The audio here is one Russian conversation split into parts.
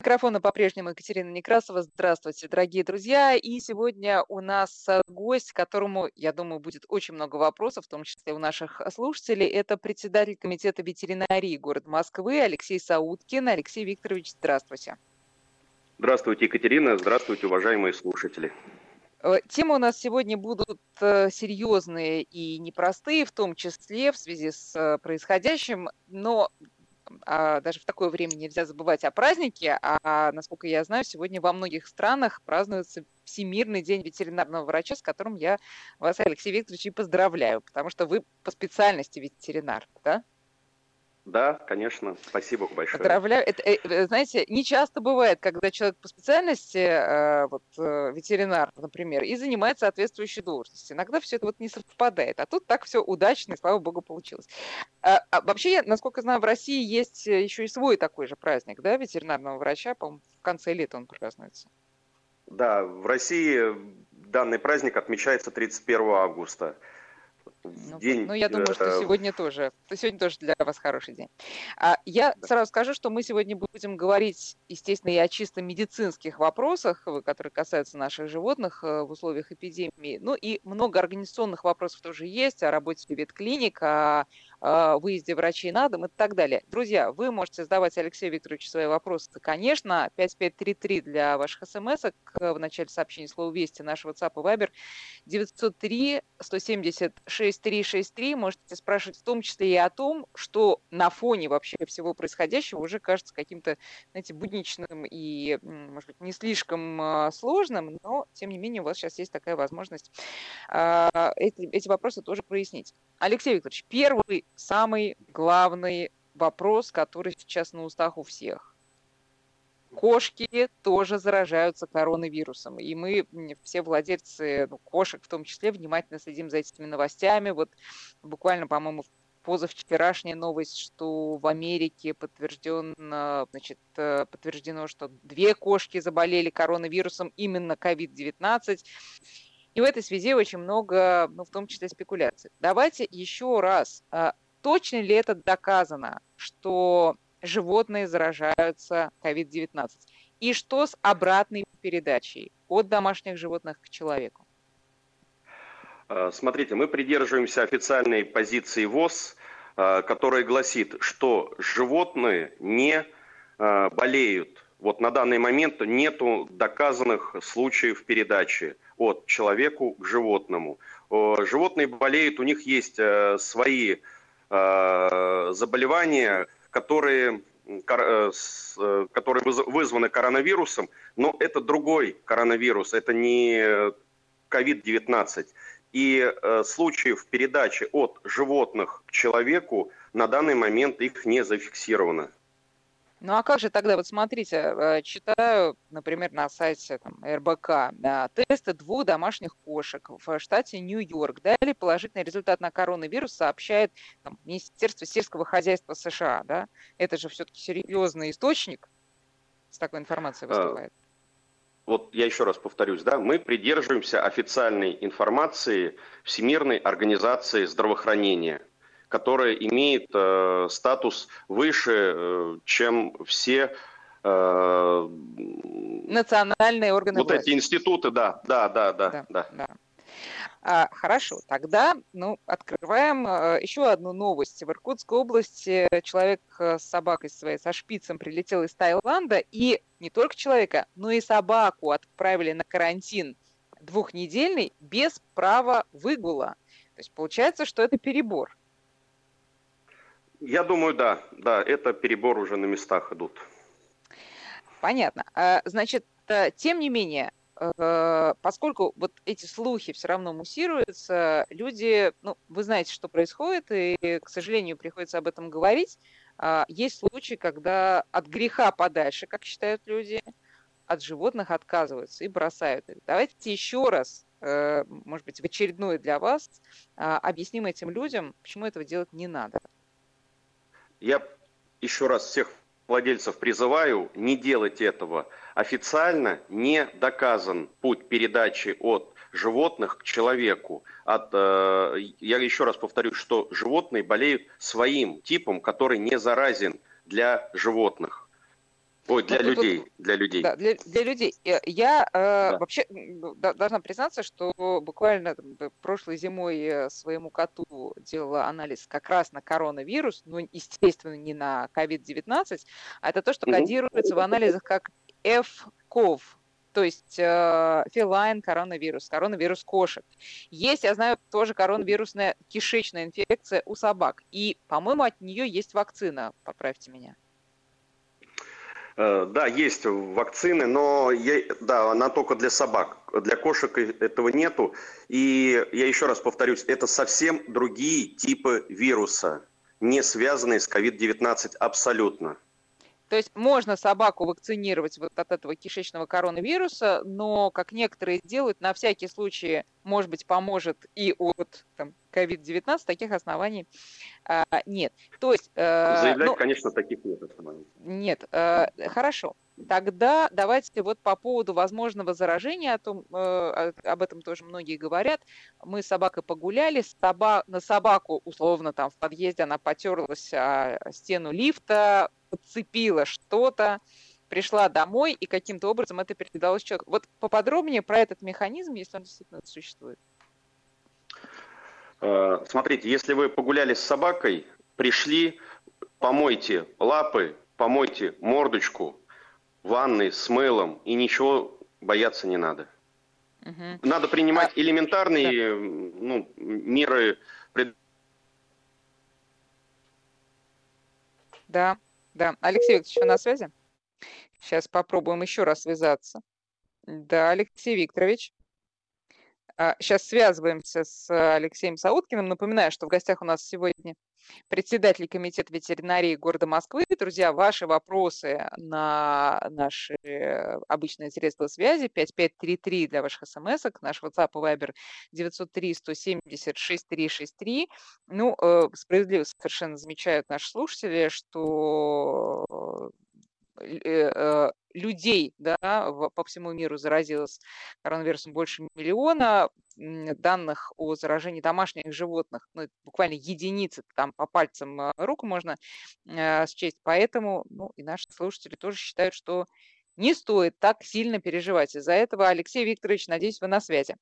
микрофона по-прежнему Екатерина Некрасова. Здравствуйте, дорогие друзья. И сегодня у нас э, гость, которому, я думаю, будет очень много вопросов, в том числе у наших слушателей. Это председатель Комитета ветеринарии города Москвы Алексей Сауткин. Алексей Викторович, здравствуйте. Здравствуйте, Екатерина. Здравствуйте, уважаемые слушатели. Э, темы у нас сегодня будут э, серьезные и непростые, в том числе в связи с происходящим, но а, даже в такое время нельзя забывать о празднике, а, насколько я знаю, сегодня во многих странах празднуется Всемирный день ветеринарного врача, с которым я вас, Алексей Викторович, и поздравляю, потому что вы по специальности ветеринар, да? Да, конечно. Спасибо большое. Поздравляю. Это, э, э, знаете, не часто бывает, когда человек по специальности, э, вот ветеринар, например, и занимает соответствующие должности. Иногда все это вот не совпадает. А тут так все удачно, и слава богу, получилось. А, а вообще, я, насколько знаю, в России есть еще и свой такой же праздник, да, ветеринарного врача, по-моему, в конце лета он празднуется. Да, в России данный праздник отмечается 31 августа. Ну, день. Ну, я думаю, что сегодня тоже, сегодня тоже для вас хороший день. А, я да. сразу скажу, что мы сегодня будем говорить, естественно, и о чисто медицинских вопросах, которые касаются наших животных э, в условиях эпидемии. Ну и много организационных вопросов тоже есть, о работе ветклиник, о выезде врачей на дом и так далее. Друзья, вы можете задавать Алексею Викторовичу свои вопросы, конечно, 5533 для ваших смс в начале сообщения слова «Вести» нашего WhatsApp и Viber 903 170 6363. Можете спрашивать в том числе и о том, что на фоне вообще всего происходящего уже кажется каким-то, знаете, будничным и, может быть, не слишком а, сложным, но, тем не менее, у вас сейчас есть такая возможность а, эти, эти вопросы тоже прояснить. Алексей Викторович, первый самый главный вопрос, который сейчас на устах у всех. Кошки тоже заражаются коронавирусом. И мы, все владельцы ну, кошек в том числе, внимательно следим за этими новостями. Вот буквально, по-моему, позавчерашняя новость, что в Америке подтверждено, значит, э, подтверждено, что две кошки заболели коронавирусом, именно COVID-19. И в этой связи очень много, ну, в том числе спекуляций. Давайте еще раз а, точно ли это доказано, что животные заражаются COVID-19? И что с обратной передачей от домашних животных к человеку? А, смотрите, мы придерживаемся официальной позиции ВОЗ, а, которая гласит, что животные не а, болеют. Вот на данный момент нету доказанных случаев передачи от человеку к животному. Животные болеют, у них есть э, свои Э, заболевания, которые, э, э, которые вызваны коронавирусом, но это другой коронавирус, это не COVID-19. И случаев передачи от животных к человеку на данный момент их не зафиксировано. Ну а как же тогда, вот смотрите, э, читаю, например, на сайте там, РБК, да, тесты двух домашних кошек в штате Нью-Йорк дали положительный результат на коронавирус, сообщает там, Министерство сельского хозяйства США. Да? Это же все-таки серьезный источник с такой информацией выступает. Вот я еще раз повторюсь, да, мы придерживаемся официальной информации Всемирной организации здравоохранения – которая имеет э, статус выше, э, чем все э, национальные органы вот власти. эти институты, да, да, да, да, да. да. да. А, хорошо, тогда ну, открываем а, еще одну новость. В Иркутской области человек с собакой своей, со шпицем, прилетел из Таиланда, и не только человека, но и собаку отправили на карантин двухнедельный без права выгула. То есть получается, что это перебор. Я думаю, да, да, это перебор уже на местах идут. Понятно. А, значит, э, тем не менее, э, поскольку вот эти слухи все равно муссируются, люди, ну, вы знаете, что происходит, и, к сожалению, приходится об этом говорить. А, есть случаи, когда от греха подальше, как считают люди, от животных отказываются и бросают их. Давайте еще раз, э, может быть, в очередной для вас, а, объясним этим людям, почему этого делать не надо. Я еще раз всех владельцев призываю не делать этого. Официально не доказан путь передачи от животных к человеку. От, э, я еще раз повторю, что животные болеют своим типом, который не заразен для животных. Ой, для ну, людей, тут, для людей. Да, для, для людей. Я э, да. вообще должна признаться, что буквально прошлой зимой э, своему коту делала анализ как раз на коронавирус, ну, естественно, не на COVID-19, а это то, что кодируется в анализах как F-CoV, то есть э, филайн коронавирус, коронавирус кошек. Есть, я знаю, тоже коронавирусная кишечная инфекция у собак. И, по-моему, от нее есть вакцина, поправьте меня. Э, да, есть вакцины, но я, да, она только для собак. Для кошек этого нету. И я еще раз повторюсь, это совсем другие типы вируса, не связанные с COVID-19 абсолютно. То есть можно собаку вакцинировать вот от этого кишечного коронавируса, но, как некоторые делают, на всякий случай, может быть, поможет и от там, COVID-19, таких оснований а, нет. То есть... Э, Заявлять, ну, конечно, таких нет оснований. Нет, э, хорошо. Тогда давайте вот по поводу возможного заражения, о том, э, об этом тоже многие говорят. Мы с собакой погуляли, соба, на собаку, условно, там в подъезде она потерлась о стену лифта, подцепила что-то, пришла домой, и каким-то образом это передалось человеку. Вот поподробнее про этот механизм, если он действительно существует. Э, смотрите, если вы погуляли с собакой, пришли, помойте лапы, помойте мордочку ванной с мылом, и ничего бояться не надо. Угу. Надо принимать а, элементарные да. ну, меры. Да, да. Алексей Викторович, на связи? Сейчас попробуем еще раз связаться. Да, Алексей Викторович. Сейчас а, связываемся с Алексеем Сауткиным. Напоминаю, что в гостях у нас сегодня председатель комитета ветеринарии города Москвы. Друзья, ваши вопросы на наши обычные средства связи 5533 для ваших смс наш WhatsApp и Viber 903 170 6363. Ну, э, справедливо совершенно замечают наши слушатели, что э, э, людей да, по всему миру заразилось коронавирусом больше миллиона. Данных о заражении домашних животных, ну, буквально единицы, там по пальцам э, рук можно э, счесть. Поэтому ну, и наши слушатели тоже считают, что не стоит так сильно переживать из-за этого. Алексей Викторович, надеюсь, вы на связи.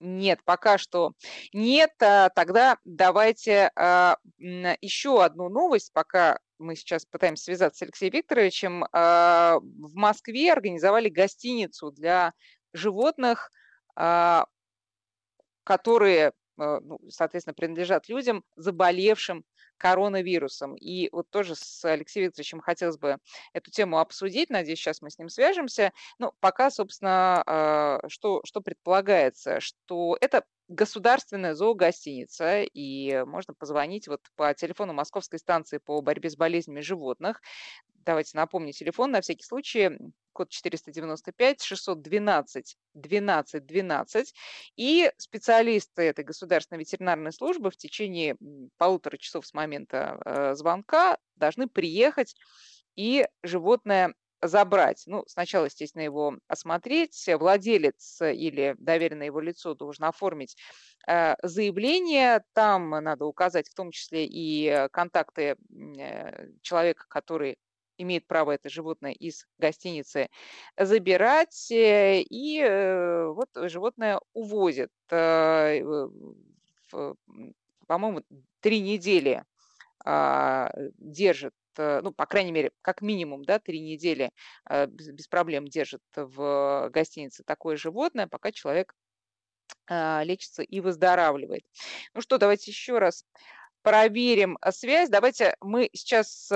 Нет, пока что нет. А тогда давайте а, еще одну новость, пока мы сейчас пытаемся связаться с Алексеем Викторовичем, а, в Москве организовали гостиницу для животных, а, которые, а, ну, соответственно, принадлежат людям, заболевшим коронавирусом. И вот тоже с Алексеем Викторовичем хотелось бы эту тему обсудить. Надеюсь, сейчас мы с ним свяжемся. Ну, пока, собственно, что, что предполагается, что это государственная зоогостиница, и можно позвонить вот по телефону Московской станции по борьбе с болезнями животных. Давайте напомню телефон на всякий случай, код 495 612 12 12. И специалисты этой государственной ветеринарной службы в течение полутора часов с момента э, звонка должны приехать и животное забрать. Ну, сначала, естественно, его осмотреть. Владелец или доверенное его лицо должен оформить э, заявление. Там надо указать в том числе и контакты э, человека, который имеет право это животное из гостиницы забирать, э, и вот животное увозят. По-моему, три недели а, держит Э, ну, по крайней мере, как минимум, да, три недели э, без проблем держит в гостинице такое животное, пока человек э, лечится и выздоравливает. Ну что, давайте еще раз проверим связь. Давайте мы сейчас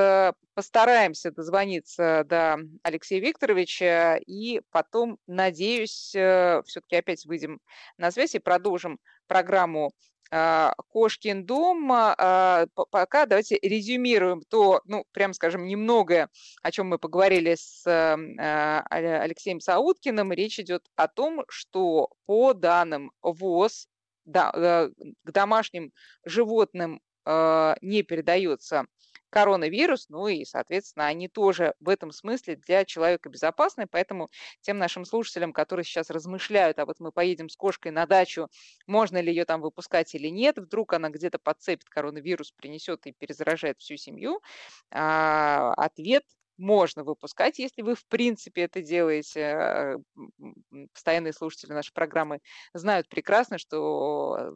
постараемся дозвониться до Алексея Викторовича и потом, надеюсь, все-таки опять выйдем на связь и продолжим программу Кошкин дом. А, пока давайте резюмируем то, ну, прям скажем, немногое, о чем мы поговорили с Алексеем Сауткиным. Речь идет о том, что по данным ВОЗ да, э, к домашним животным не передается коронавирус, ну и, соответственно, они тоже в этом смысле для человека безопасны, поэтому тем нашим слушателям, которые сейчас размышляют, а вот мы поедем с кошкой на дачу, можно ли ее там выпускать или нет, вдруг она где-то подцепит коронавирус, принесет и перезаражает всю семью, а, ответ можно выпускать, если вы в принципе это делаете. Постоянные слушатели нашей программы знают прекрасно, что э,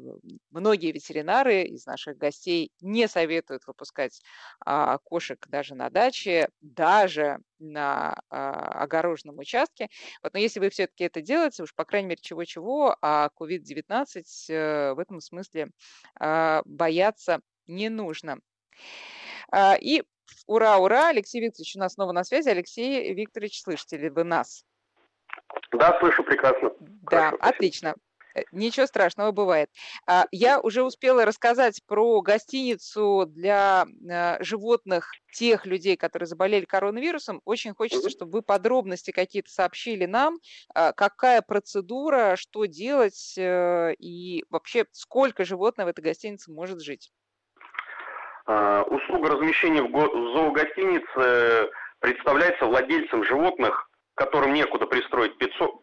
многие ветеринары из наших гостей не советуют выпускать а, кошек даже на даче, даже на а, огороженном участке. Вот, но если вы все-таки это делаете, уж по крайней мере чего-чего, а COVID-19 э, в этом смысле а, бояться не нужно. И Ура, ура! Алексей Викторович у нас снова на связи. Алексей Викторович, слышите ли вы нас? Да, слышу прекрасно. Да, Хорошо, отлично. Э, ничего страшного бывает. А, я уже успела рассказать про гостиницу для э, животных тех людей, которые заболели коронавирусом. Очень хочется, чтобы вы подробности какие-то сообщили нам, а, какая процедура, что делать э, и вообще сколько животных в этой гостинице может жить. А, услуга размещения в зоогостинице представляется владельцам животных, которым некуда пристроить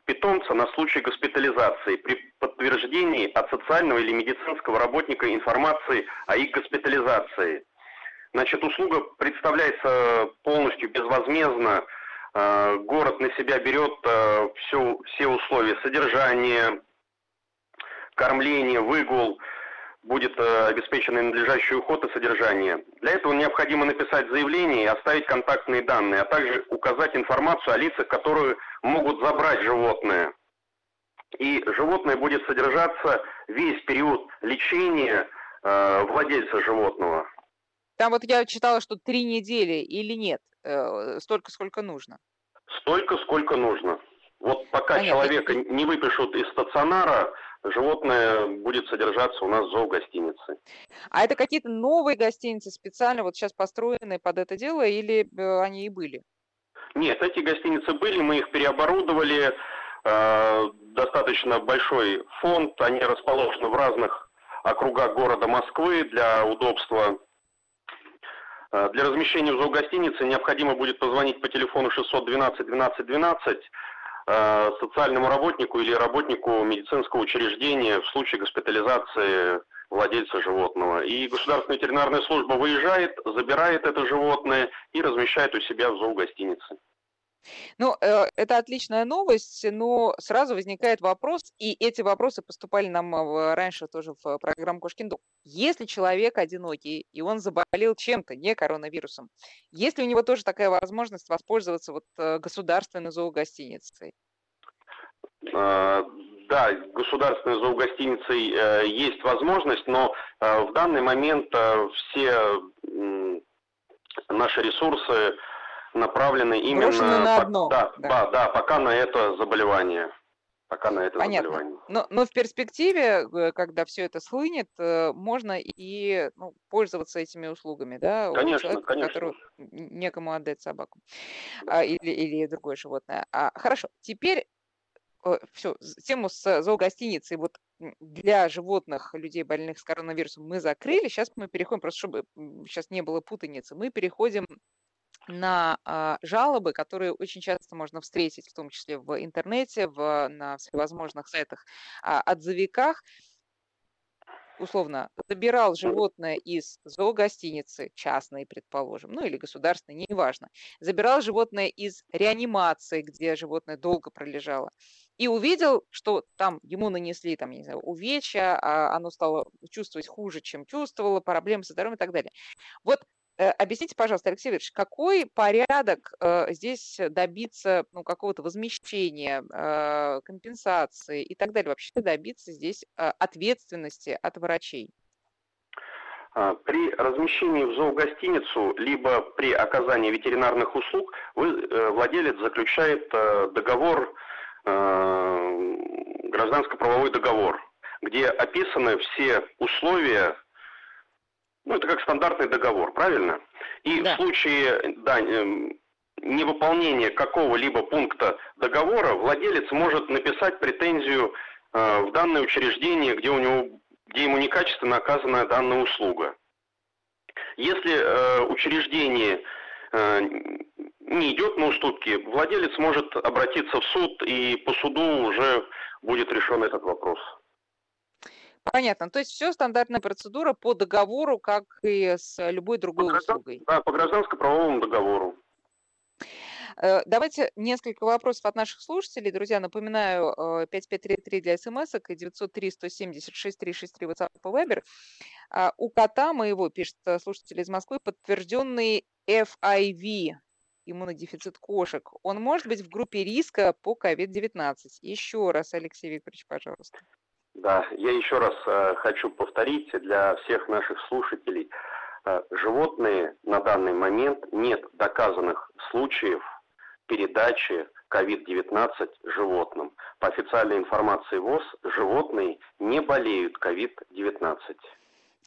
питомца на случай госпитализации при подтверждении от социального или медицинского работника информации о их госпитализации. Значит, услуга представляется полностью безвозмездно. А, город на себя берет все, все условия содержания, кормления, выгул – будет э, обеспечен надлежащий уход и содержание. Для этого необходимо написать заявление и оставить контактные данные, а также указать информацию о лицах, которые могут забрать животное. И животное будет содержаться весь период лечения э, владельца животного. Там вот я читала, что три недели или нет, э, столько, сколько нужно. Столько, сколько нужно. Вот пока Понятно. человека не выпишут из стационара, животное будет содержаться у нас в зоогостинице. А это какие-то новые гостиницы специально вот сейчас построенные под это дело или э, они и были? Нет, эти гостиницы были, мы их переоборудовали, э, достаточно большой фонд, они расположены в разных округах города Москвы для удобства. Э, для размещения в зоогостинице необходимо будет позвонить по телефону 612 12 12 Э, социальному работнику или работнику медицинского учреждения в случае госпитализации владельца животного. И государственная ветеринарная служба выезжает, забирает это животное и размещает у себя в зоогостинице. Ну, э, это отличная новость, но сразу возникает вопрос, и эти вопросы поступали нам э, раньше тоже в программу Кошкин дом. Если человек одинокий, и он заболел чем-то, не коронавирусом, есть ли у него тоже такая возможность воспользоваться вот э, государственной зоогостиницей? Да, государственной зоогостиницей есть возможность, но в данный момент все наши ресурсы направлены именно на одно. Да, да. Да, да, пока на это заболевание. Пока на это Понятно. заболевание. Но, но в перспективе, э, когда все это слынет, э, можно и ну, пользоваться этими услугами, да? Конечно, человека, конечно. Которому некому отдать собаку а, или, или другое животное. А, хорошо, теперь э, все, тему с зоогостиницей вот для животных, людей больных с коронавирусом мы закрыли. Сейчас мы переходим, просто чтобы сейчас не было путаницы, мы переходим на а, жалобы, которые очень часто можно встретить, в том числе в интернете, в, на всевозможных сайтах, а, отзывиках, условно, забирал животное из зоогостиницы, частной, предположим, ну или государственной, неважно, забирал животное из реанимации, где животное долго пролежало, и увидел, что там ему нанесли, там, я не знаю, увечья, а оно стало чувствовать хуже, чем чувствовало, проблемы со здоровьем и так далее. Вот объясните, пожалуйста, Алексей Викторович, какой порядок э, здесь добиться ну, какого-то возмещения, э, компенсации и так далее, вообще добиться здесь э, ответственности от врачей? А, при размещении в зоогостиницу, либо при оказании ветеринарных услуг, вы, э, владелец заключает э, договор, гражданско-правовой договор, где описаны все условия ну, это как стандартный договор, правильно? И да. в случае да, эм, невыполнения какого-либо пункта договора владелец может написать претензию э, в данное учреждение, где, у него, где ему некачественно оказана данная услуга. Если э, учреждение э, не идет на уступки, владелец может обратиться в суд, и по суду уже будет решен этот вопрос. Понятно. То есть все стандартная процедура по договору, как и с любой другой по услугой. Да, по гражданско-правовому договору. Э, давайте несколько вопросов от наших слушателей. Друзья, напоминаю, 5533 э, для смс и 903 176 363 WhatsApp и Viber. А, у кота моего, пишет э, слушатель из Москвы, подтвержденный FIV, иммунодефицит кошек. Он может быть в группе риска по COVID-19? Еще раз, Алексей Викторович, пожалуйста. Да, я еще раз э, хочу повторить для всех наших слушателей. Э, животные на данный момент нет доказанных случаев передачи COVID-19 животным. По официальной информации ВОЗ, животные не болеют COVID-19.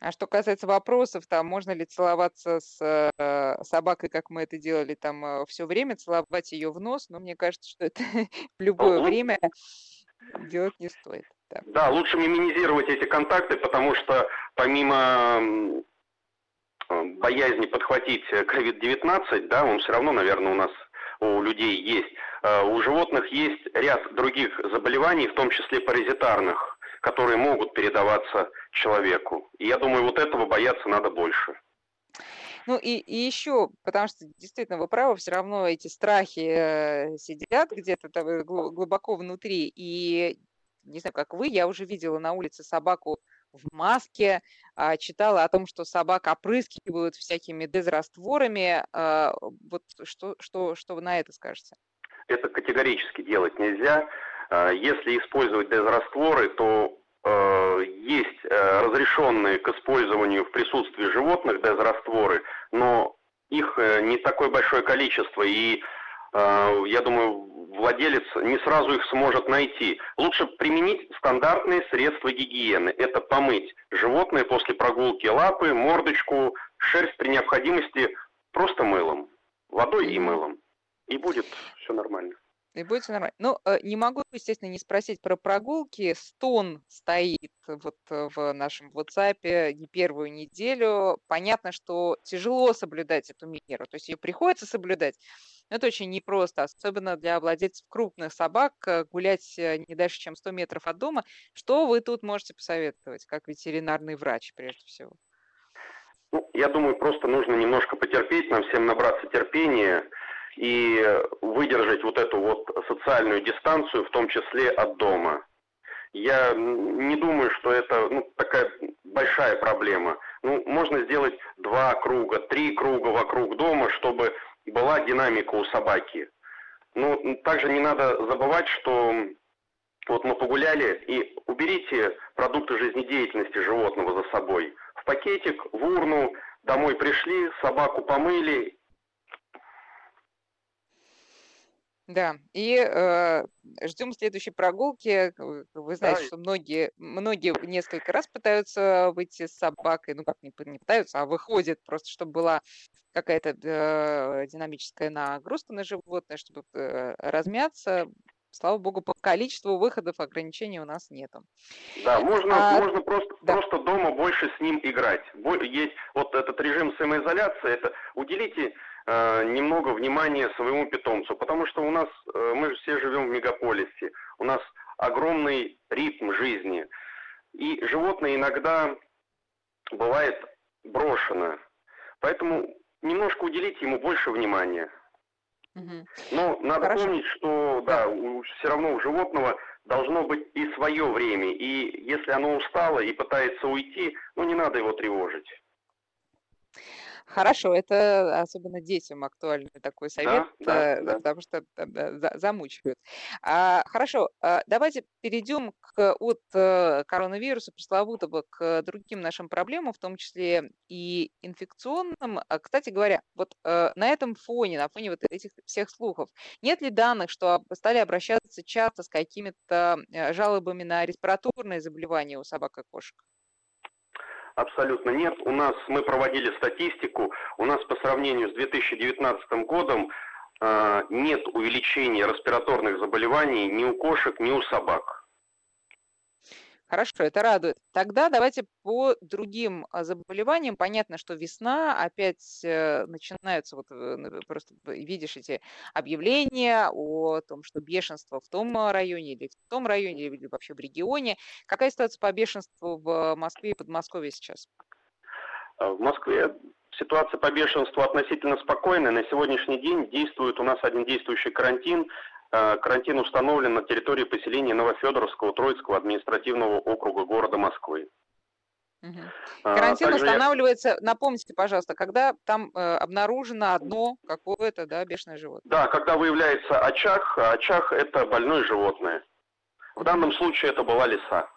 А что касается вопросов, там можно ли целоваться с э, собакой, как мы это делали там э, все время, целовать ее в нос, но мне кажется, что это в любое ну, время делать не стоит. Да. да, лучше минимизировать эти контакты, потому что помимо боязни подхватить COVID-19, да, он все равно, наверное, у нас у людей есть. Э, у животных есть ряд других заболеваний, в том числе паразитарных, которые могут передаваться человеку. И я думаю, вот этого бояться надо больше. Ну и, и еще, потому что действительно вы правы, все равно эти страхи э, сидят где-то глубоко внутри. И не знаю, как вы, я уже видела на улице собаку в маске, а, читала о том, что собак опрыскивают всякими дезрастворами. А, вот что, что, что вы на это скажете? Это категорически делать нельзя. А, если использовать дезрастворы, то есть разрешенные к использованию в присутствии животных дезрастворы, но их э, не такое большое количество, и я думаю, владелец не сразу их сможет найти. Лучше применить стандартные средства гигиены. Это помыть животное после прогулки лапы, мордочку, шерсть при необходимости просто мылом. Водой и мылом. И будет все нормально. И будет все нормально. Ну, э, не могу, естественно, не спросить про прогулки. Стон стоит вот э, в нашем WhatsApp не первую неделю. Понятно, что тяжело соблюдать эту меру. То есть ее приходится соблюдать. Но это очень непросто, особенно для владельцев крупных собак, э, гулять не дальше, чем 100 метров от дома. Что вы тут можете посоветовать, как ветеринарный врач, прежде всего? Ну, я думаю, просто нужно немножко потерпеть, нам всем набраться терпения и выдержать вот эту вот социальную дистанцию, в том числе от дома. Я не думаю, что это ну, такая большая проблема. Ну, можно сделать два круга, три круга вокруг дома, чтобы была динамика у собаки. Ну, также не надо забывать, что вот мы погуляли, и уберите продукты жизнедеятельности животного за собой. В пакетик, в урну, домой пришли, собаку помыли Да, и э, ждем следующей прогулки. Вы знаете, да. что многие, многие несколько раз пытаются выйти с собакой, ну как не, не пытаются, а выходят просто, чтобы была какая-то э, динамическая нагрузка на животное, чтобы э, размяться. Слава богу, по количеству выходов ограничений у нас нету. Да, можно, а, можно просто, да. просто дома больше с ним играть. Есть вот этот режим самоизоляции, это уделите немного внимания своему питомцу, потому что у нас, э, мы все живем в мегаполисе, у нас огромный ритм жизни, и животное иногда бывает брошено, поэтому немножко уделите ему больше внимания. Но надо Хорошо. помнить, что да, у, все равно у животного должно быть и свое время, и если оно устало и пытается уйти, ну не надо его тревожить. Хорошо, это особенно детям актуальный такой совет, да, да, да. потому что замучивают. А, хорошо, а, давайте перейдем к, от э, коронавируса пресловутого к другим нашим проблемам, в том числе и инфекционным. А, кстати говоря, вот э, на этом фоне, на фоне вот этих всех слухов, нет ли данных, что стали обращаться часто с какими-то э, жалобами на респираторные заболевания у собак и кошек? Абсолютно нет. У нас, мы проводили статистику, у нас по сравнению с 2019 годом э, нет увеличения респираторных заболеваний ни у кошек, ни у собак. Хорошо, это радует. Тогда давайте по другим а, заболеваниям. Понятно, что весна, опять э, начинаются, вот э, просто видишь эти объявления о том, что бешенство в том районе или в том районе, или вообще в регионе. Какая ситуация по бешенству в Москве и Подмосковье сейчас? А в Москве Ситуация по бешенству относительно спокойная. На сегодняшний день действует у нас один действующий карантин. Э, карантин установлен на территории поселения Новофедоровского Троицкого административного округа города Москвы. Угу. Карантин Также устанавливается, я... напомните, пожалуйста, когда там э, обнаружено одно какое-то да, бешеное животное. Да, когда выявляется очаг, а очаг это больное животное. В данном случае это была лиса.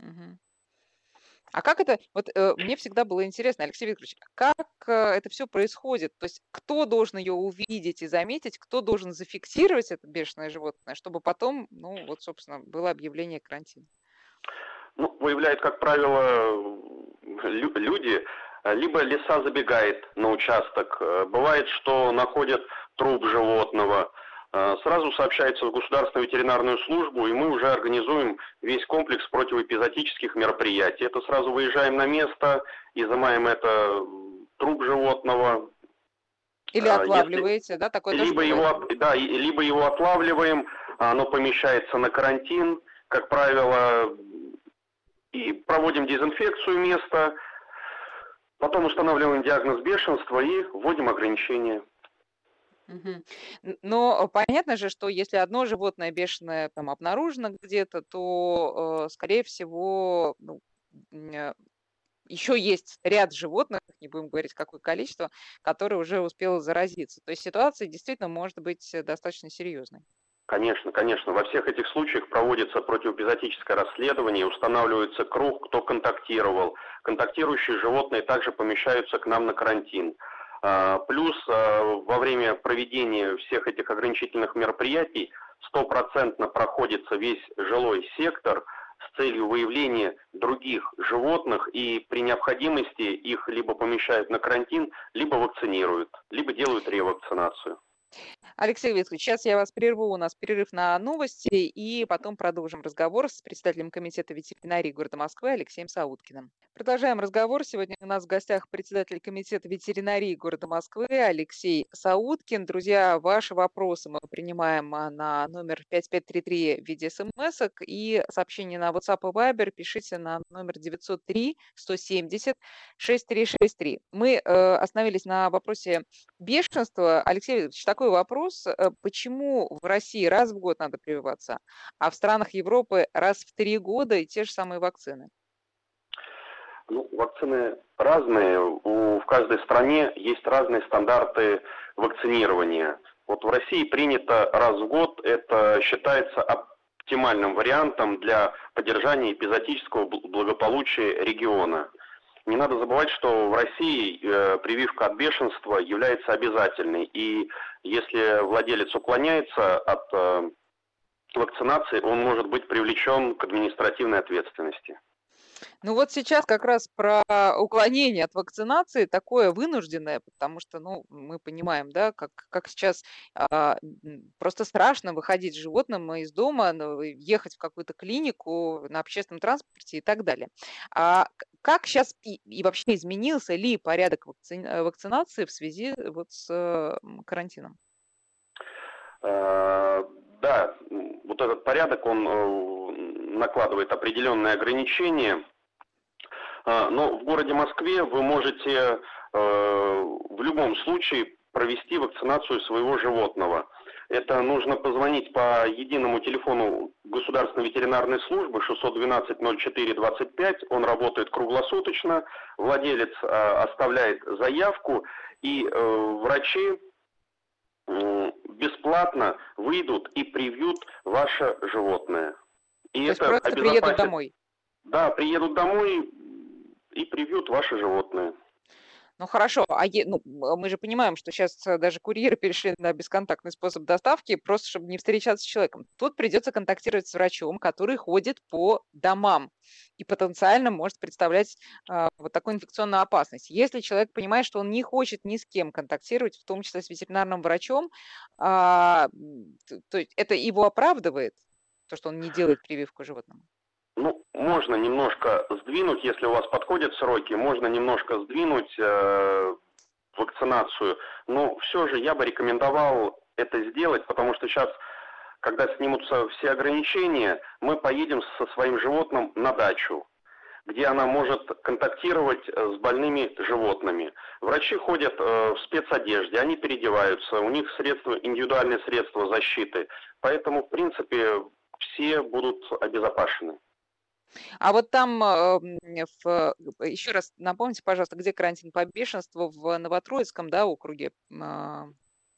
Угу. А как это, вот э, мне всегда было интересно, Алексей Викторович, как э, это все происходит? То есть кто должен ее увидеть и заметить, кто должен зафиксировать это бешеное животное, чтобы потом, ну вот, собственно, было объявление карантина? Ну, выявляют, как правило, люди, либо леса забегает на участок. Э, бывает, что находят труп животного, сразу сообщается в Государственную ветеринарную службу, и мы уже организуем весь комплекс противоэпизотических мероприятий. Это сразу выезжаем на место, изымаем это труп животного. Или э, отлавливаете, Если... да, такое либо его, да, либо его отлавливаем, оно помещается на карантин, как правило, и проводим дезинфекцию места, потом устанавливаем диагноз бешенства и вводим ограничения. Но понятно же, что если одно животное бешеное там обнаружено где-то, то, э, скорее всего, ну, э, еще есть ряд животных, не будем говорить какое количество, которые уже успело заразиться. То есть ситуация действительно может быть достаточно серьезной. Конечно, конечно. Во всех этих случаях проводится противоэпизотическое расследование, устанавливается круг, кто контактировал. Контактирующие животные также помещаются к нам на карантин. А, плюс а, во время проведения всех этих ограничительных мероприятий стопроцентно проходится весь жилой сектор с целью выявления других животных и при необходимости их либо помещают на карантин, либо вакцинируют, либо делают ревакцинацию. Алексей Викторович, сейчас я вас прерву, у нас перерыв на новости, и потом продолжим разговор с председателем Комитета ветеринарии города Москвы Алексеем Сауткиным. Продолжаем разговор. Сегодня у нас в гостях председатель Комитета ветеринарии города Москвы Алексей Сауткин. Друзья, ваши вопросы мы принимаем а, на номер 5533 в виде смс и сообщение на WhatsApp и Viber пишите на номер 903 170 6363. Мы э, остановились на вопросе бешенства. Алексей Викторович, такой вопрос вопрос, э, почему в России раз в год надо прививаться, а в странах Европы раз в три года и те же самые вакцины? Ну, вакцины разные. У, в каждой стране есть разные стандарты вакцинирования. Вот в России принято раз в год, это считается оптимальным вариантом для поддержания эпизодического благополучия региона. Не надо забывать, что в России э, прививка от бешенства является обязательной. И если владелец уклоняется от э, вакцинации, он может быть привлечен к административной ответственности. Ну вот сейчас как раз про уклонение от вакцинации такое вынужденное, потому что, ну, мы понимаем, да, как, как сейчас а, просто страшно выходить с животным из дома, ну, ехать в какую-то клинику на общественном транспорте и так далее. А как сейчас и, и вообще изменился ли порядок вакци... вакцинации в связи вот с карантином? Да, вот этот порядок, он э, накладывает определенные ограничения а, но в городе Москве вы можете э, в любом случае провести вакцинацию своего животного. Это нужно позвонить по единому телефону Государственной ветеринарной службы 612-04-25. Он работает круглосуточно. Владелец э, оставляет заявку, и врачи бесплатно выйдут и привьют ваше животное. И То это есть просто обезопасит... приедут домой? Да, приедут домой, и привьют ваши животные. Ну хорошо, а е, ну, мы же понимаем, что сейчас э, даже курьеры перешли на бесконтактный способ доставки, просто чтобы не встречаться с человеком. Тут придется контактировать с врачом, который ходит по домам и потенциально может представлять э, вот такую инфекционную опасность. Если человек понимает, что он не хочет ни с кем контактировать, в том числе с ветеринарным врачом, э, то есть это его оправдывает, то, что он не делает прививку животному? Можно немножко сдвинуть, если у вас подходят сроки, можно немножко сдвинуть э, вакцинацию. Но все же я бы рекомендовал это сделать, потому что сейчас, когда снимутся все ограничения, мы поедем со своим животным на дачу. где она может контактировать с больными животными. Врачи ходят в спецодежде, они переодеваются, у них средства, индивидуальные средства защиты. Поэтому, в принципе, все будут обезопасены. А вот там, в, еще раз напомните, пожалуйста, где карантин по бешенству в Новотроицком да, округе?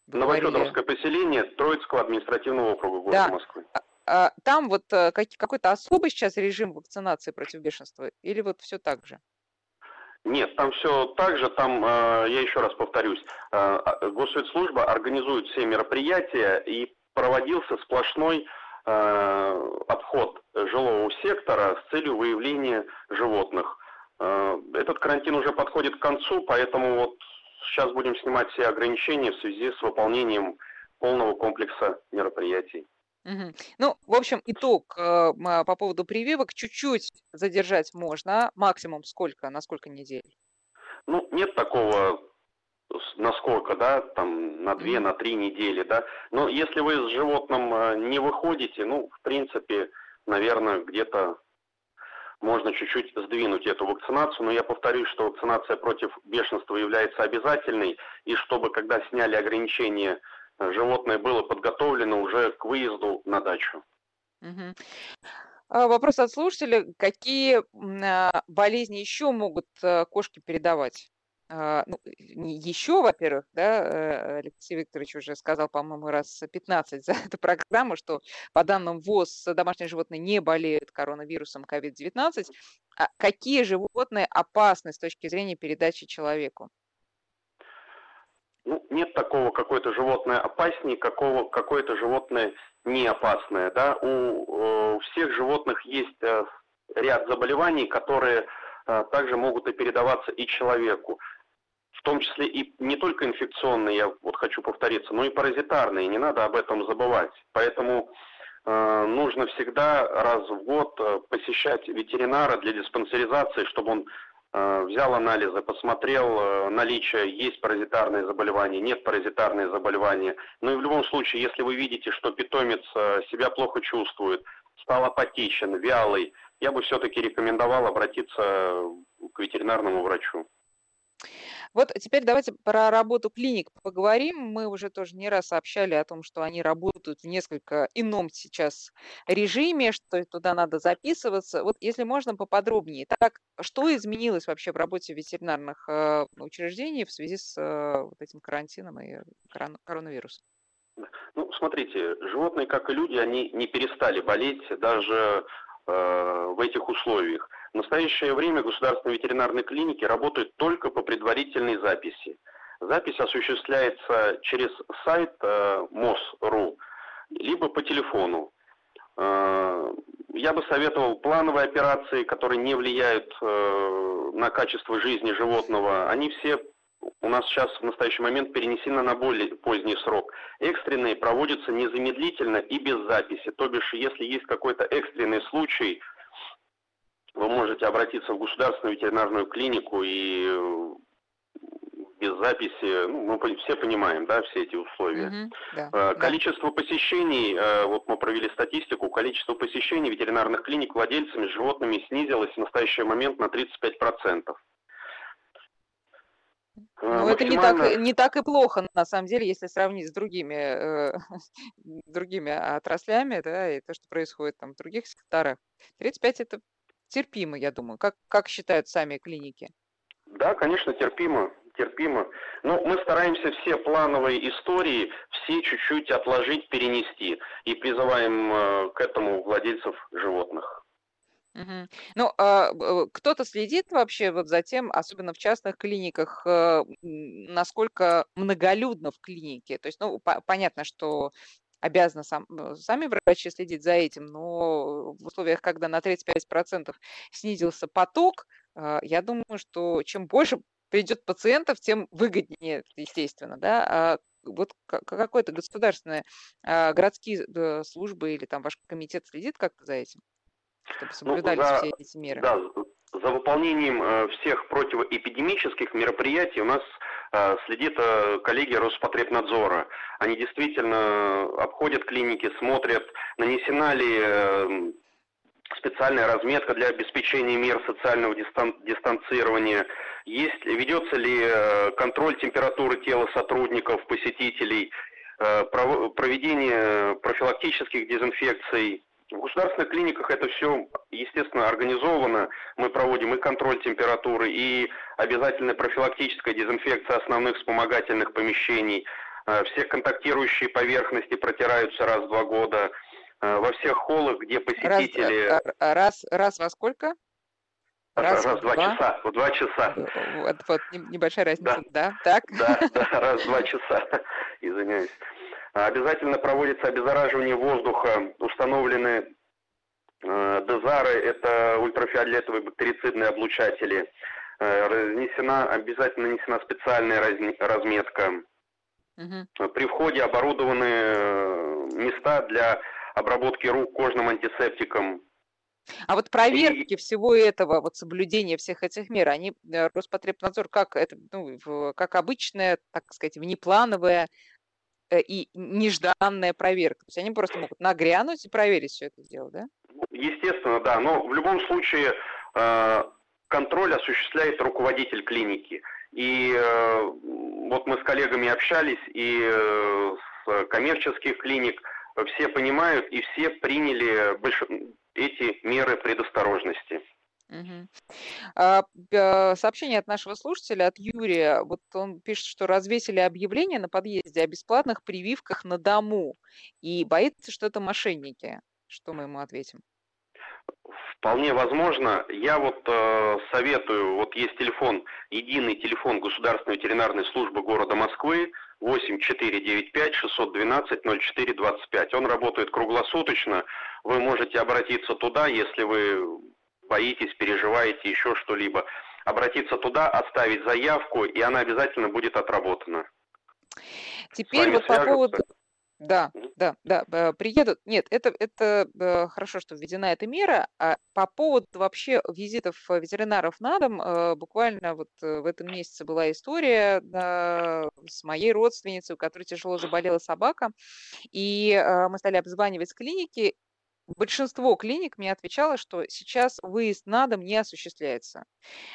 Новофедоровское поселение Троицкого административного округа города да. Москвы. А, а, там вот э, какой-то особый сейчас режим вакцинации против бешенства или вот все так же? Нет, там все так же, там, я еще раз повторюсь, а, Госветслужба организует все мероприятия и проводился сплошной обход жилого сектора с целью выявления животных. Этот карантин уже подходит к концу, поэтому вот сейчас будем снимать все ограничения в связи с выполнением полного комплекса мероприятий. Угу. Ну, в общем, итог э, по поводу прививок чуть-чуть задержать можно. Максимум сколько? На сколько недель? Ну, нет такого насколько, да, там на две, на три недели, да. Но если вы с животным э, не выходите, ну, в принципе, наверное, где-то можно чуть-чуть сдвинуть эту вакцинацию, но я повторюсь, что вакцинация против бешенства является обязательной, и чтобы, когда сняли ограничения, животное было подготовлено уже к выезду на дачу. Угу. Вопрос от слушателя. Какие а, болезни еще могут э, кошки передавать? А, ну, еще, во-первых, да, э, Алексей Викторович уже сказал, по-моему, раз 15 за эту программу, что по данным ВОЗ домашние животные не болеют коронавирусом COVID-19. А какие животные опасны с точки зрения передачи человеку? Ну, нет такого какое-то животное опаснее, какого, какое-то животное не опасное. Да? У, э, у всех животных есть э, ряд заболеваний, которые также могут и передаваться и человеку том числе и не только инфекционные, я вот хочу повториться, но и паразитарные, не надо об этом забывать. Поэтому э, нужно всегда раз в год э, посещать ветеринара для диспансеризации, чтобы он э, взял анализы, посмотрел наличие, есть паразитарные заболевания, нет паразитарные заболевания. Ну и в любом случае, если вы видите, что питомец себя плохо чувствует, стал апатичен, вялый, я бы все-таки рекомендовал обратиться к ветеринарному врачу. Вот теперь давайте про работу клиник поговорим. Мы уже тоже не раз сообщали о том, что они работают в несколько ином сейчас режиме, что туда надо записываться. Вот если можно поподробнее. Так, что изменилось вообще в работе ветеринарных э, учреждений в связи с э, вот этим карантином и коронавирусом? Ну, смотрите, животные, как и люди, они не перестали болеть даже э, в этих условиях. В настоящее время государственные ветеринарные клиники работают только по предварительной записи. Запись осуществляется через сайт э, МОС.ру, либо по телефону. Э, я бы советовал плановые операции, которые не влияют э, на качество жизни животного. Они все у нас сейчас в настоящий момент перенесены на более поздний срок. Экстренные проводятся незамедлительно и без записи. То бишь, если есть какой-то экстренный случай – вы можете обратиться в государственную ветеринарную клинику и э, без записи, ну, мы все понимаем, да, все эти условия. Mm-hmm, да, количество да. посещений, э, вот мы провели статистику, количество посещений ветеринарных клиник владельцами животными снизилось в настоящий момент на 35%. Ну, это не так, не так и плохо, на самом деле, если сравнить с другими, э, другими отраслями, да, и то, что происходит там в других секторах. 35 это терпимо, я думаю. Как, как считают сами клиники? Да, конечно, терпимо, терпимо. Но мы стараемся все плановые истории, все чуть-чуть отложить, перенести. И призываем э, к этому владельцев животных. Угу. Ну, а, кто-то следит вообще вот за тем, особенно в частных клиниках, э, насколько многолюдно в клинике. То есть, ну, по- понятно, что обязаны сам, э, сами врачи следить за этим, но в условиях, когда на 35% снизился поток, а, я думаю, что чем больше придет пациентов, тем выгоднее, естественно, да, а вот какой-то государственные а, городские э, службы или там ваш комитет следит как-то за этим, чтобы ну, соблюдались ну, за, все эти меры? Да, за выполнением э, всех противоэпидемических мероприятий у нас э, следит э, коллеги Роспотребнадзора. Они действительно обходят клиники, смотрят, нанесена ли специальная разметка для обеспечения мер социального дистан дистанцирования, есть, ведется ли контроль температуры тела сотрудников, посетителей, проведение профилактических дезинфекций. В государственных клиниках это все, естественно, организовано. Мы проводим и контроль температуры, и обязательная профилактическая дезинфекция основных вспомогательных помещений. Э, все контактирующие поверхности протираются раз в два года. Э, во всех холлах, где посетители... Раз, э, раз, раз во сколько? Раз, раз в два, два часа. В два часа. Вот, вот небольшая разница, да? Да, так? Да, да, раз в два часа. Извиняюсь. Обязательно проводится обеззараживание воздуха, установлены э, дезары, это ультрафиолетовые бактерицидные облучатели. Э, разнесена, обязательно нанесена специальная разметка. Угу. При входе оборудованы э, места для обработки рук кожным антисептиком. А вот проверки и... всего этого, вот соблюдение всех этих мер, они, э, Роспотребнадзор, как это, ну, как обычная, так сказать, внеплановая и нежданная проверка. То есть они просто могут нагрянуть и проверить все это дело, да? Ну, естественно, да. Но в любом случае э, контроль осуществляет руководитель клиники. И э, вот мы с коллегами общались, и э, с коммерческих клиник – все понимают и все приняли эти меры предосторожности. А, сообщение от нашего слушателя, от Юрия. Вот он пишет, что развесили объявление на подъезде о бесплатных прививках на дому и боится, что это мошенники. Что мы ему ответим? Вполне возможно. Я вот э, советую, вот есть телефон, единый телефон Государственной ветеринарной службы города Москвы, 8495 612 0425. Он работает круглосуточно. Вы можете обратиться туда, если вы боитесь, переживаете еще что-либо. Обратиться туда, оставить заявку, и она обязательно будет отработана. Теперь вот по поводу... Да, да, да, приедут. Нет, это, это э, хорошо, что введена эта мера. А по поводу вообще визитов ветеринаров на дом, э, буквально вот э, в этом месяце была история с моей родственницей, у которой тяжело заболела собака, и мы стали обзванивать клиники, большинство клиник мне отвечало, что сейчас выезд на дом не осуществляется.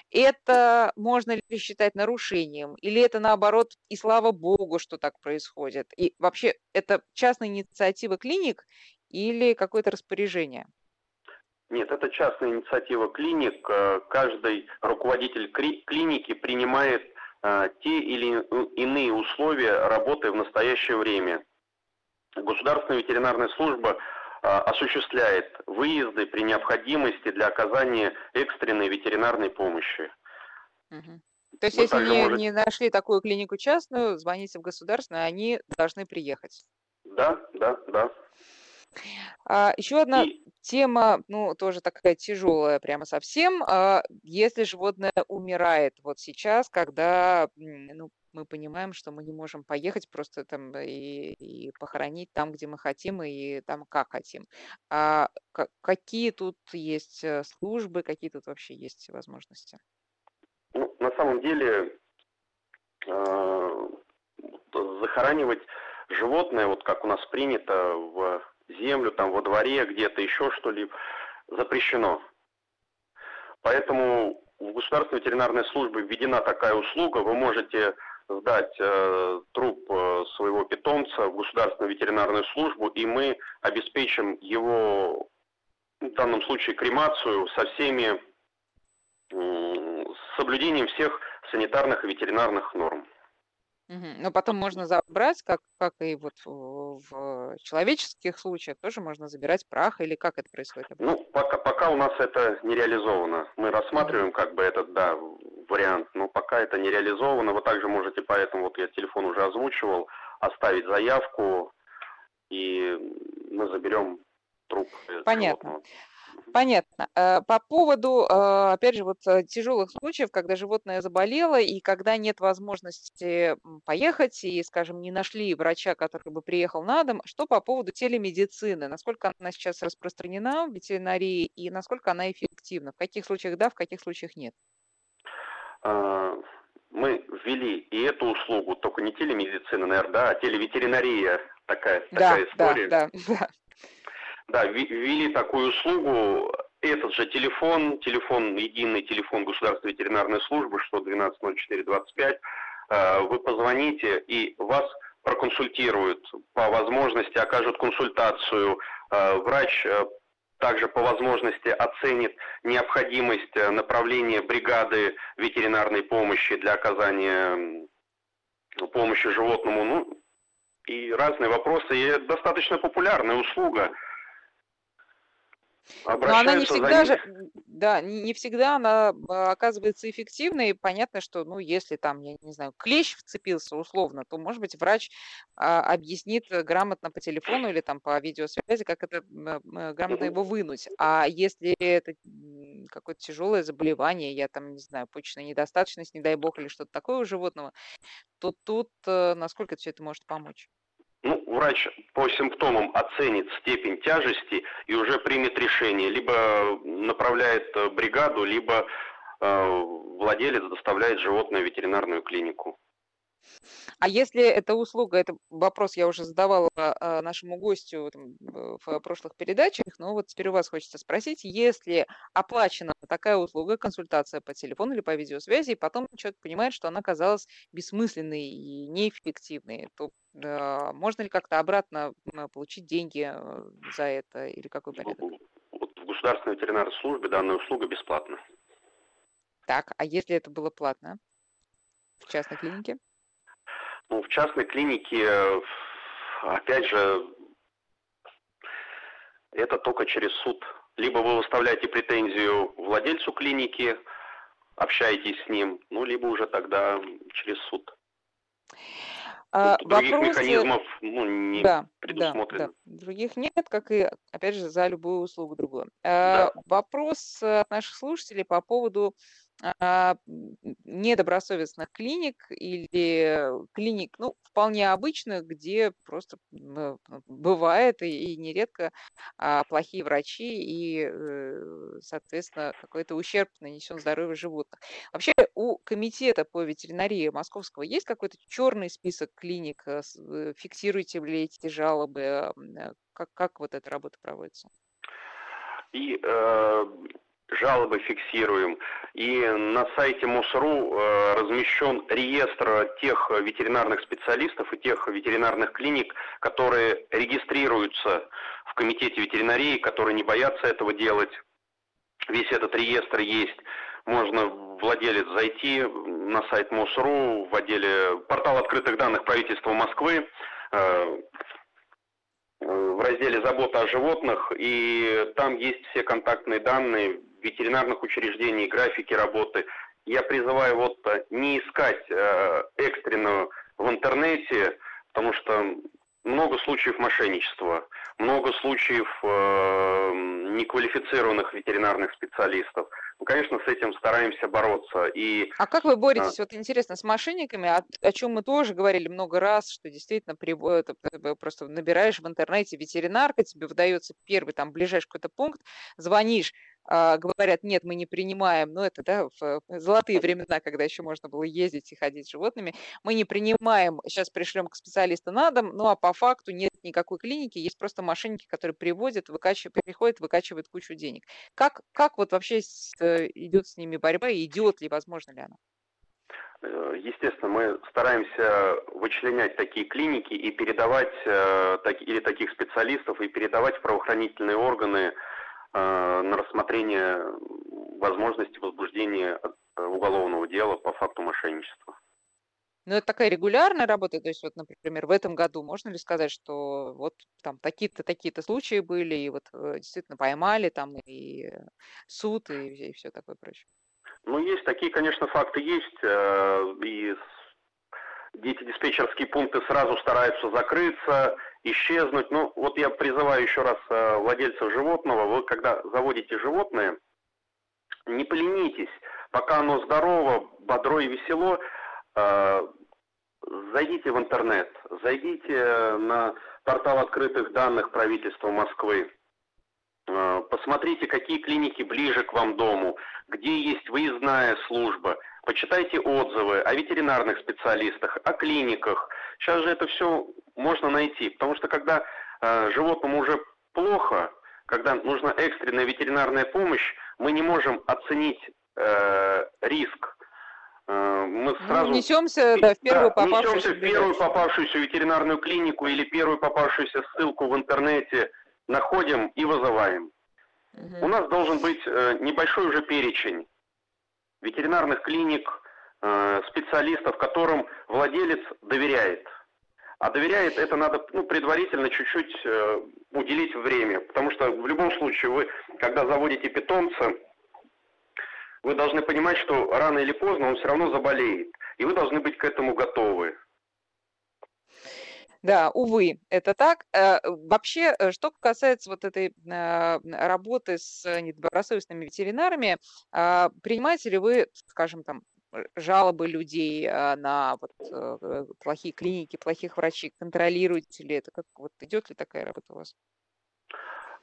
Это можно ли считать нарушением? Или это наоборот, и слава богу, что так происходит? И вообще, это частная инициатива клиник или какое-то распоряжение? Нет, это частная инициатива клиник. Э, каждый руководитель клиники принимает э, те или иные условия работы в настоящее время. Государственная ветеринарная служба осуществляет выезды при необходимости для оказания экстренной ветеринарной помощи. Угу. То есть, Вы если не, можете... не нашли такую клинику частную, звоните в государственную, они должны приехать. Да, да, да. А, еще одна И... тема, ну, тоже такая тяжелая прямо совсем. А, если животное умирает вот сейчас, когда ну, мы понимаем, что мы не можем поехать просто там и, и похоронить там, где мы хотим, и там как хотим. А какие тут есть э, службы, какие тут вообще есть возможности? Ну, на самом деле э, захоранивать животное, вот как у нас принято в землю, там во дворе, где-то еще что-либо, запрещено. Поэтому в государственной ветеринарной службе введена такая услуга, вы можете сдать э, труп э, своего питомца в государственную ветеринарную службу, и мы обеспечим его, в данном случае, кремацию со всеми, э, с соблюдением всех санитарных и ветеринарных норм. Но потом можно забрать, как, как и вот в человеческих случаях, тоже можно забирать прах, или как это происходит? Ну, пока, пока у нас это не реализовано. Мы рассматриваем как бы этот, да, вариант, но пока это не реализовано. Вы также можете, поэтому вот я телефон уже озвучивал, оставить заявку, и мы заберем труп. Понятно. Животного. Понятно. Э, по поводу, э, опять же, вот э, тяжелых случаев, когда животное заболело, и когда нет возможности поехать, и, скажем, не нашли врача, который бы приехал на дом, что по поводу телемедицины? Насколько она сейчас распространена в ветеринарии, и насколько она эффективна? В каких случаях да, в каких случаях нет? А, мы ввели и эту услугу, только не телемедицина, наверное, да, а телеветеринария, такая, да, такая история. Да, да, да. Да, ввели такую услугу. Этот же телефон, телефон, единый телефон Государственной ветеринарной службы, что 120425, э, вы позвоните, и вас проконсультируют по возможности, окажут консультацию. Э, врач также по возможности оценит необходимость направления бригады ветеринарной помощи для оказания помощи животному. Ну, и разные вопросы. И это достаточно популярная услуга. Но она не всегда же, да, не всегда она а, оказывается эффективной. И понятно, что, ну, если там, я не знаю, клещ вцепился условно, то, может быть, врач а, объяснит грамотно по телефону или там по видеосвязи, как это а, грамотно его вынуть. А если это какое-то тяжелое заболевание, я там, не знаю, почечная недостаточность, не дай бог, или что-то такое у животного, то тут э, насколько все это может помочь? Ну, врач по симптомам оценит степень тяжести и уже примет решение. Либо направляет э, бригаду, либо э, владелец доставляет животное в ветеринарную клинику. А если эта услуга, это вопрос я уже задавала а, нашему гостю там, в прошлых передачах, но вот теперь у вас хочется спросить, если оплачена такая услуга, консультация по телефону или по видеосвязи, и потом человек понимает, что она казалась бессмысленной и неэффективной, то э, можно ли как-то обратно получить деньги э, за это или какой порядок? Вот в государственной ветеринарной службе данная услуга бесплатна. Так, а если это было платно в частной клинике? Ну, в частной клинике, опять же, это только через суд. Либо вы выставляете претензию владельцу клиники, общаетесь с ним, ну, либо уже тогда через суд. А, других вопросы... механизмов ну, не да, предусмотрено. Да, да. Других нет, как и, опять же, за любую услугу другую. А, да. Вопрос от наших слушателей по поводу а, недобросовестных клиник или клиник, ну, вполне обычных, где просто бывает и, и нередко а, плохие врачи и, э, соответственно, какой-то ущерб нанесен здоровью животных. Вообще у комитета по ветеринарии Московского есть какой-то черный список клиник? Э, э, фиксируете ли эти жалобы? Как, как вот эта работа проводится? И э, жалобы фиксируем. И на сайте МОСРУ э, размещен реестр тех ветеринарных специалистов и тех ветеринарных клиник, которые регистрируются в Комитете ветеринарии, которые не боятся этого делать. Весь этот реестр есть. Можно владелец зайти на сайт МОСРУ в отделе портал открытых данных правительства Москвы, э, в разделе «Забота о животных», и там есть все контактные данные ветеринарных учреждений, графики работы. Я призываю вот э, не искать э, экстренную в интернете, потому что много случаев мошенничества, много случаев э, неквалифицированных ветеринарных специалистов. Ну, конечно, с этим стараемся бороться. И, а как вы боретесь, а... вот интересно, с мошенниками, о, о чем мы тоже говорили много раз, что действительно э, просто набираешь в интернете ветеринарка, тебе выдается первый там ближайший какой-то пункт, звонишь, а, говорят, нет, мы не принимаем, ну это да, в золотые времена, когда еще можно было ездить и ходить с животными, мы не принимаем, сейчас пришлем к специалисту на дом, ну а по факту нет никакой клиники, есть просто мошенники, которые приводят, выкачивают, приходят, выкачивают кучу денег. Как, как вот вообще с, э, идет с ними борьба и идет ли, возможно ли она? Э, естественно, мы стараемся вычленять такие клиники и передавать, э, или таких специалистов, и передавать в правоохранительные органы на рассмотрение возможности возбуждения э, уголовного дела по факту мошенничества. Ну, это такая регулярная работа, то есть вот, например, в этом году можно ли сказать, что вот там такие-то, такие-то случаи были, и вот э, действительно поймали там и суд, и, и все такое прочее? Ну, есть такие, конечно, факты есть, и дети диспетчерские пункты сразу стараются закрыться, исчезнуть. Ну, вот я призываю еще раз э, владельцев животного, вы когда заводите животное, не поленитесь, пока оно здорово, бодро и весело, э, зайдите в интернет, зайдите на портал открытых данных правительства Москвы, э, посмотрите, какие клиники ближе к вам дому, где есть выездная служба – почитайте отзывы о ветеринарных специалистах, о клиниках. Сейчас же это все можно найти, потому что когда э, животному уже плохо, когда нужна экстренная ветеринарная помощь, мы не можем оценить э, риск. Э, мы ну, сразу несемся да, в первую да, попавшуюся несемся в первую попавшуюся ветеринарную клинику или первую попавшуюся ссылку в интернете, находим и вызываем. Угу. У нас должен быть э, небольшой уже перечень ветеринарных клиник, э, специалистов, которым владелец доверяет. А доверяет это надо ну, предварительно чуть-чуть э, уделить время, потому что в любом случае вы, когда заводите питомца, вы должны понимать, что рано или поздно он все равно заболеет, и вы должны быть к этому готовы. Да, увы, это так. Э, вообще, э, что касается вот этой э, работы с недобросовестными ветеринарами, а, принимаете ли вы, скажем, там, жалобы людей а, на вот, э, плохие клиники, плохих врачей? Контролируете ли это? Как, вот, идет ли такая работа у вас?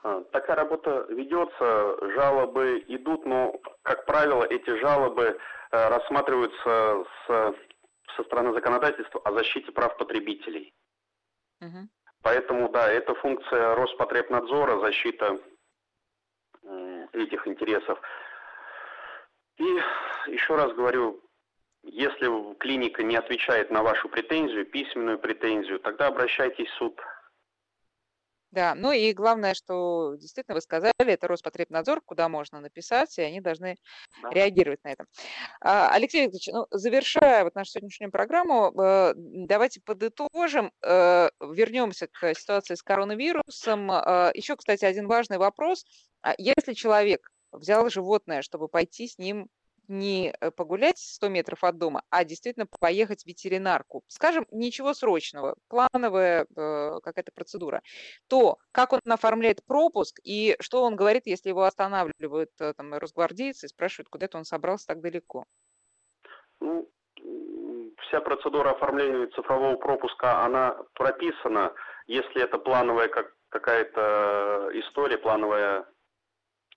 А, такая работа ведется, жалобы идут, но, как правило, эти жалобы э, рассматриваются с, со стороны законодательства о защите прав потребителей. Поэтому, да, это функция Роспотребнадзора, защита этих интересов. И еще раз говорю, если клиника не отвечает на вашу претензию, письменную претензию, тогда обращайтесь в суд. Да, ну и главное, что действительно вы сказали, это Роспотребнадзор, куда можно написать, и они должны да. реагировать на это. А, Алексей Викторович, ну, завершая вот нашу сегодняшнюю программу, э, давайте подытожим, э, вернемся к ситуации с коронавирусом. Э, еще, кстати, один важный вопрос. А если человек взял животное, чтобы пойти с ним не э, погулять 100 метров от дома, а действительно поехать в ветеринарку, скажем, ничего срочного, плановая э, какая-то процедура, то как он оформляет пропуск и что он говорит, если его останавливают э, там, росгвардейцы и спрашивают, куда это он собрался так далеко? Ну, вся процедура оформления цифрового пропуска, она прописана, если это плановая как, какая-то история, плановая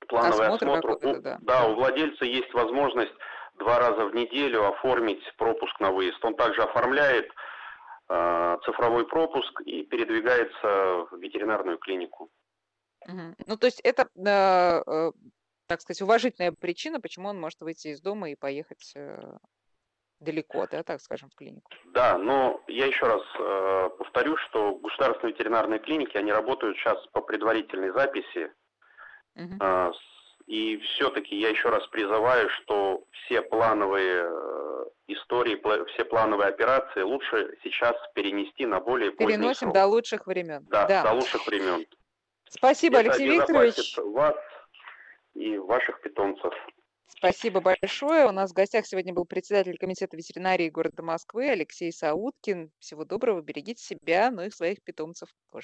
плановый осмотр. осмотр. У, да. да, у владельца есть возможность два раза в неделю оформить пропуск на выезд. Он также оформляет э, цифровой пропуск и передвигается в ветеринарную клинику. Угу. Ну, то есть это, э, э, так сказать, уважительная причина, почему он может выйти из дома и поехать э, далеко, да, так скажем, в клинику. Да, но я еще раз э, повторю, что государственные ветеринарные клиники, они работают сейчас по предварительной записи Uh-huh. И все-таки я еще раз призываю, что все плановые э, истории, все плановые операции лучше сейчас перенести на более поздний Переносим срок. до лучших времен. Да, да, до лучших времен. Спасибо, Это Алексей Викторович. вас и ваших питомцев. Спасибо большое. У нас в гостях сегодня был председатель комитета ветеринарии города Москвы Алексей Сауткин. Всего доброго, берегите себя, ну и своих питомцев тоже.